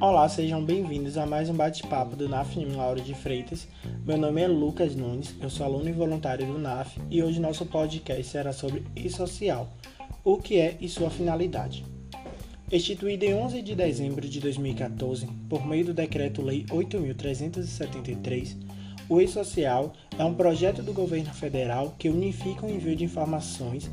Olá, sejam bem-vindos a mais um bate-papo do NAF Lauro de Freitas. Meu nome é Lucas Nunes, eu sou aluno e voluntário do NAF e hoje nosso podcast será sobre e-social, o que é e sua finalidade. Instituído em 11 de dezembro de 2014 por meio do Decreto-Lei 8.373, o e-social é um projeto do governo federal que unifica o envio de informações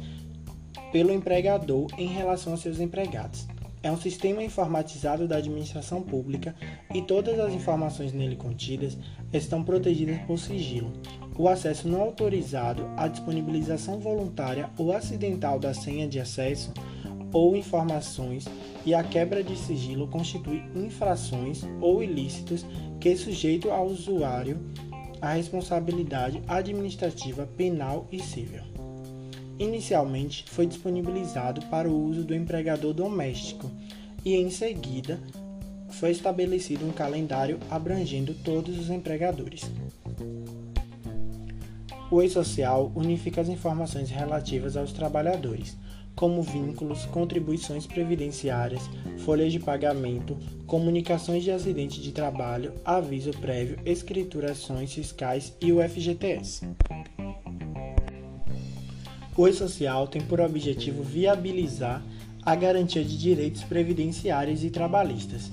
pelo empregador em relação a seus empregados é um sistema informatizado da administração pública e todas as informações nele contidas estão protegidas por sigilo. O acesso não autorizado, a disponibilização voluntária ou acidental da senha de acesso ou informações e a quebra de sigilo constitui infrações ou ilícitos que sujeitam ao usuário a responsabilidade administrativa, penal e civil. Inicialmente foi disponibilizado para o uso do empregador doméstico e, em seguida, foi estabelecido um calendário abrangendo todos os empregadores. O e-social unifica as informações relativas aos trabalhadores, como vínculos, contribuições previdenciárias, folhas de pagamento, comunicações de acidente de trabalho, aviso prévio, escriturações fiscais e o FGTS. O E-Social tem por objetivo viabilizar a garantia de direitos previdenciários e trabalhistas,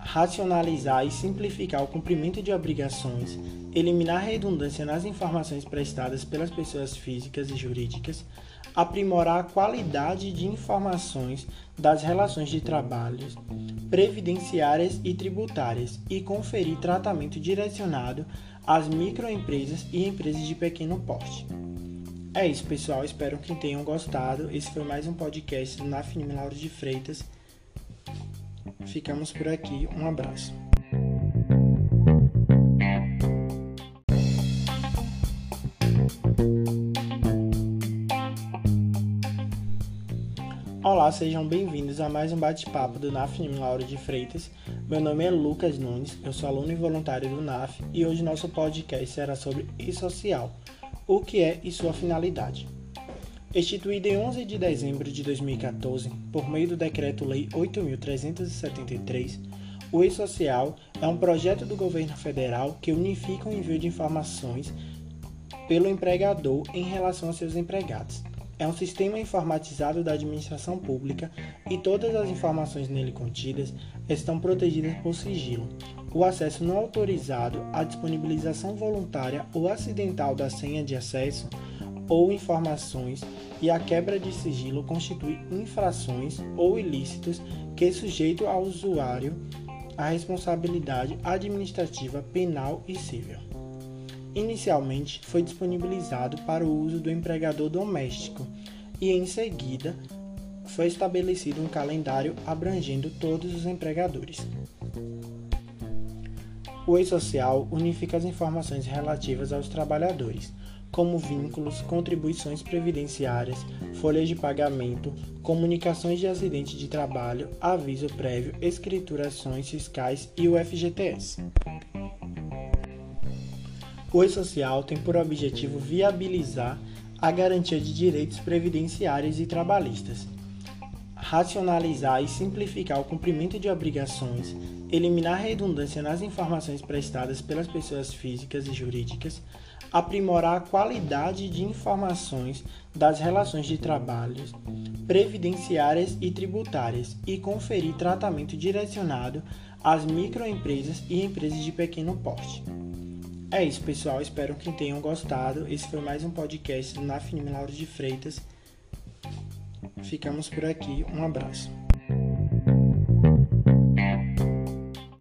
racionalizar e simplificar o cumprimento de obrigações, eliminar redundância nas informações prestadas pelas pessoas físicas e jurídicas, aprimorar a qualidade de informações das relações de trabalho previdenciárias e tributárias e conferir tratamento direcionado às microempresas e empresas de pequeno porte. É isso, pessoal. Espero que tenham gostado. Esse foi mais um podcast do NAFNIM Lauro de Freitas. Ficamos por aqui. Um abraço. Olá, sejam bem-vindos a mais um bate-papo do NAFNIM Lauro de Freitas. Meu nome é Lucas Nunes, eu sou aluno e voluntário do NAF e hoje nosso podcast será sobre e-social o que é e sua finalidade. Instituído em 11 de dezembro de 2014 por meio do Decreto-Lei 8.373, o E-Social é um projeto do governo federal que unifica o envio de informações pelo empregador em relação a seus empregados. É um sistema informatizado da administração pública e todas as informações nele contidas estão protegidas por sigilo, o acesso não autorizado, a disponibilização voluntária ou acidental da senha de acesso ou informações e a quebra de sigilo constitui infrações ou ilícitos que sujeitam ao usuário a responsabilidade administrativa, penal e civil. Inicialmente foi disponibilizado para o uso do empregador doméstico e, em seguida, foi estabelecido um calendário abrangendo todos os empregadores. O e-social unifica as informações relativas aos trabalhadores, como vínculos, contribuições previdenciárias, folhas de pagamento, comunicações de acidente de trabalho, aviso prévio, escriturações fiscais e o FGTS. O e-social tem por objetivo viabilizar a garantia de direitos previdenciários e trabalhistas, racionalizar e simplificar o cumprimento de obrigações, eliminar redundância nas informações prestadas pelas pessoas físicas e jurídicas, aprimorar a qualidade de informações das relações de trabalho previdenciárias e tributárias e conferir tratamento direcionado às microempresas e empresas de pequeno porte. É isso, pessoal. Espero que tenham gostado. Esse foi mais um podcast na Lauro de Freitas. Ficamos por aqui. Um abraço.